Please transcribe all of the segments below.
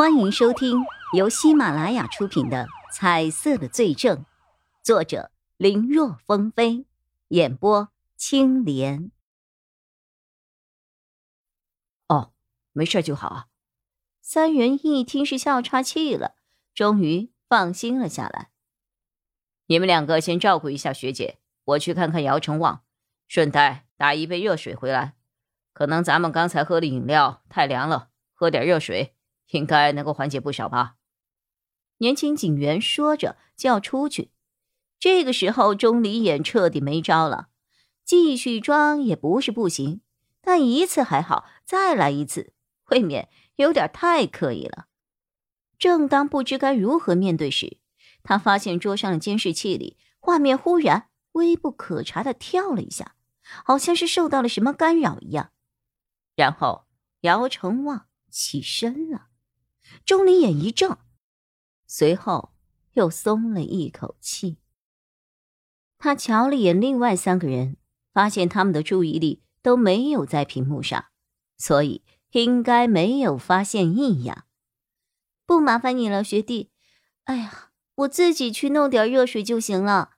欢迎收听由喜马拉雅出品的《彩色的罪证》，作者林若风飞，演播青莲。哦，没事就好啊。三人一听是笑岔气了，终于放心了下来。你们两个先照顾一下学姐，我去看看姚成旺，顺带打一杯热水回来。可能咱们刚才喝的饮料太凉了，喝点热水应该能够缓解不少吧。年轻警员说着就要出去，这个时候钟离眼彻底没招了，继续装也不是不行，但一次还好，再来一次未免有点太刻意了。正当不知该如何面对时，他发现桌上的监视器里画面忽然微不可察的跳了一下，好像是受到了什么干扰一样。然后姚成旺起身了，钟离眼一怔，随后又松了一口气。他瞧了眼另外三个人，发现他们的注意力都没有在屏幕上，所以应该没有发现异样。不麻烦你了，学弟。哎呀，我自己去弄点热水就行了。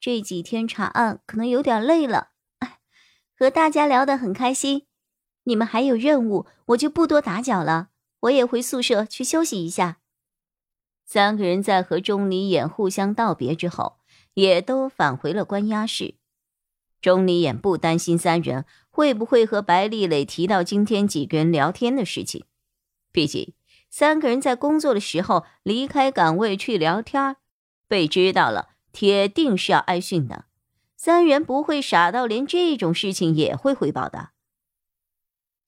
这几天查案可能有点累了，哎，和大家聊得很开心。你们还有任务，我就不多打搅了。我也回宿舍去休息一下。三个人在和钟离眼互相道别之后，也都返回了关押室。钟离眼不担心三人会不会和白丽蕾提到今天几个人聊天的事情，毕竟三个人在工作的时候离开岗位去聊天，被知道了铁定是要挨训的。三人不会傻到连这种事情也会汇报的。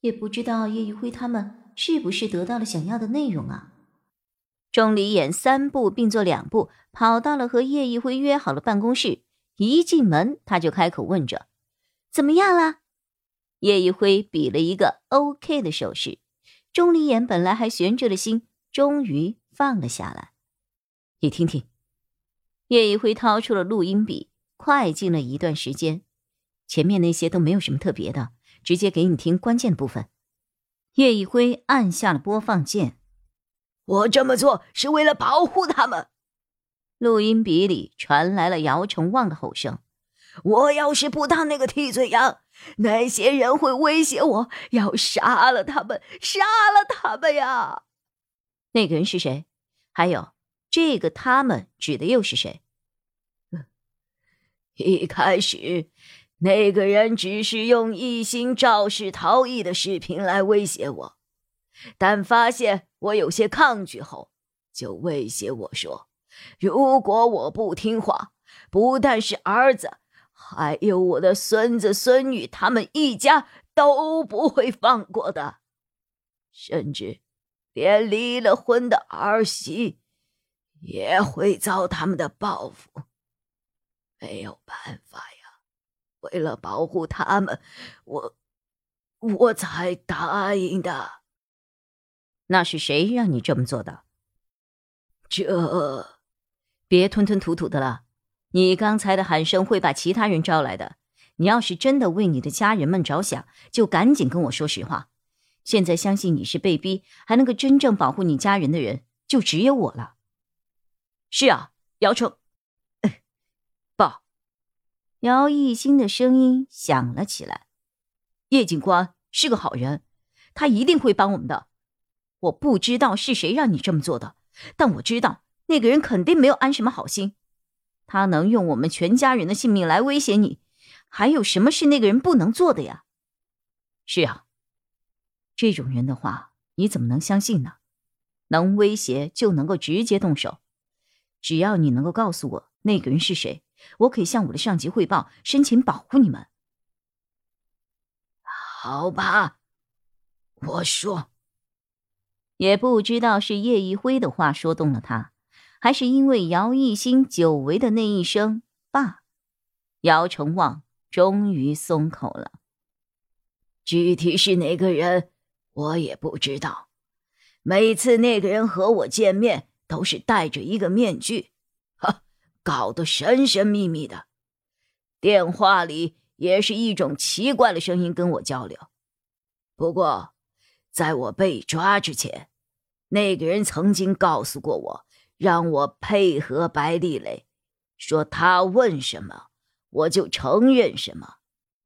也不知道叶一辉他们是不是得到了想要的内容啊？钟离眼三步并作两步跑到了和叶一辉约好了办公室，一进门他就开口问着：“怎么样了？”叶一辉比了一个 OK 的手势。钟离眼本来还悬着的心终于放了下来。你听听，叶一辉掏出了录音笔，快进了一段时间，前面那些都没有什么特别的。直接给你听关键的部分。叶一辉按下了播放键。我这么做是为了保护他们。录音笔里传来了姚成旺的吼声：“我要是不当那个替罪羊，那些人会威胁我要杀了他们，杀了他们呀！”那个人是谁？还有，这个他们指的又是谁？一开始。那个人只是用一心肇事逃逸的视频来威胁我，但发现我有些抗拒后，就威胁我说：“如果我不听话，不但是儿子，还有我的孙子孙女，他们一家都不会放过的，甚至连离了婚的儿媳也会遭他们的报复。没有办法呀。”为了保护他们，我我才答应的。那是谁让你这么做的？这，别吞吞吐吐的了。你刚才的喊声会把其他人招来的。你要是真的为你的家人们着想，就赶紧跟我说实话。现在相信你是被逼，还能够真正保护你家人的人，就只有我了。是啊，姚成。姚艺兴的声音响了起来：“叶警官是个好人，他一定会帮我们的。我不知道是谁让你这么做的，但我知道那个人肯定没有安什么好心。他能用我们全家人的性命来威胁你，还有什么是那个人不能做的呀？是啊，这种人的话你怎么能相信呢？能威胁就能够直接动手，只要你能够告诉我那个人是谁。”我可以向我的上级汇报，申请保护你们。好吧，我说。也不知道是叶一辉的话说动了他，还是因为姚一新久违的那一声“爸”，姚成旺终于松口了。具体是哪个人，我也不知道。每次那个人和我见面，都是戴着一个面具。搞得神神秘秘的，电话里也是一种奇怪的声音跟我交流。不过，在我被抓之前，那个人曾经告诉过我，让我配合白丽蕾，说他问什么我就承认什么，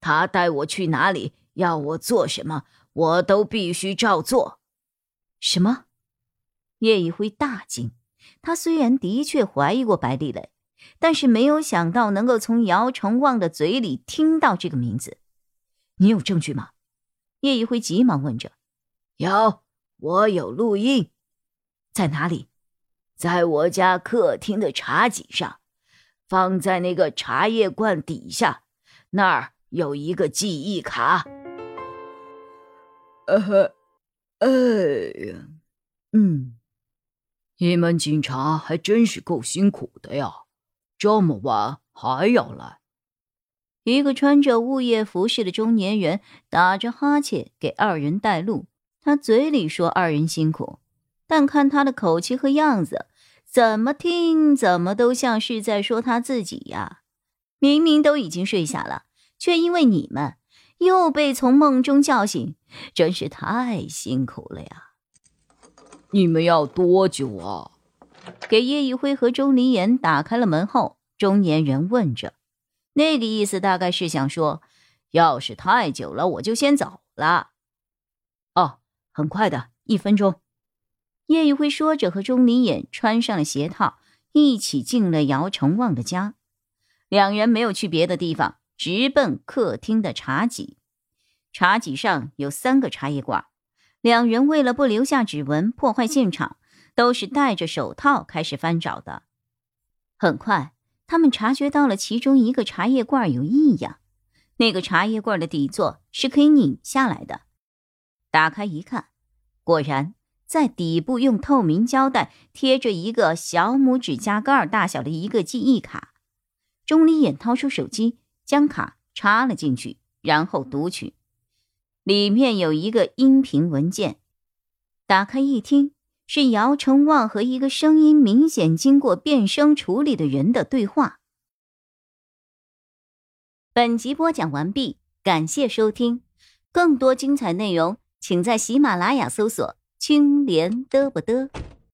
他带我去哪里，要我做什么，我都必须照做。什么？叶一辉大惊。他虽然的确怀疑过白丽蕾，但是没有想到能够从姚成旺的嘴里听到这个名字。你有证据吗？叶一辉急忙问着。有。我有录音，在哪里？在我家客厅的茶几上，放在那个茶叶罐底下，那儿有一个记忆卡。呃，哎呀，嗯，你们警察还真是够辛苦的呀，这么晚还要来。一个穿着物业服饰的中年人打着哈欠给二人带路。他嘴里说二人辛苦，但看他的口气和样子，怎么听怎么都像是在说他自己呀。明明都已经睡下了，却因为你们又被从梦中叫醒，真是太辛苦了呀。你们要多久啊？给叶一辉和钟离言打开了门后，中年人问着，那个意思大概是想说，要是太久了，我就先走了。哦。很快的，一分钟。叶一辉说着，和钟离眼穿上了鞋套，一起进了姚成旺的家。两人没有去别的地方，直奔客厅的茶几。茶几上有三个茶叶罐，两人为了不留下指纹，破坏现场，都是戴着手套开始翻找的。很快，他们察觉到了其中一个茶叶罐有异样，那个茶叶罐的底座是可以拧下来的。打开一看，果然在底部用透明胶带贴着一个小拇指甲盖大小的一个记忆卡。钟离眼掏出手机，将卡插了进去，然后读取，里面有一个音频文件。打开一听，是姚成旺和一个声音明显经过变声处理的人的对话。本集播讲完毕，感谢收听，更多精彩内容。请在喜马拉雅搜索“青莲嘚不嘚”。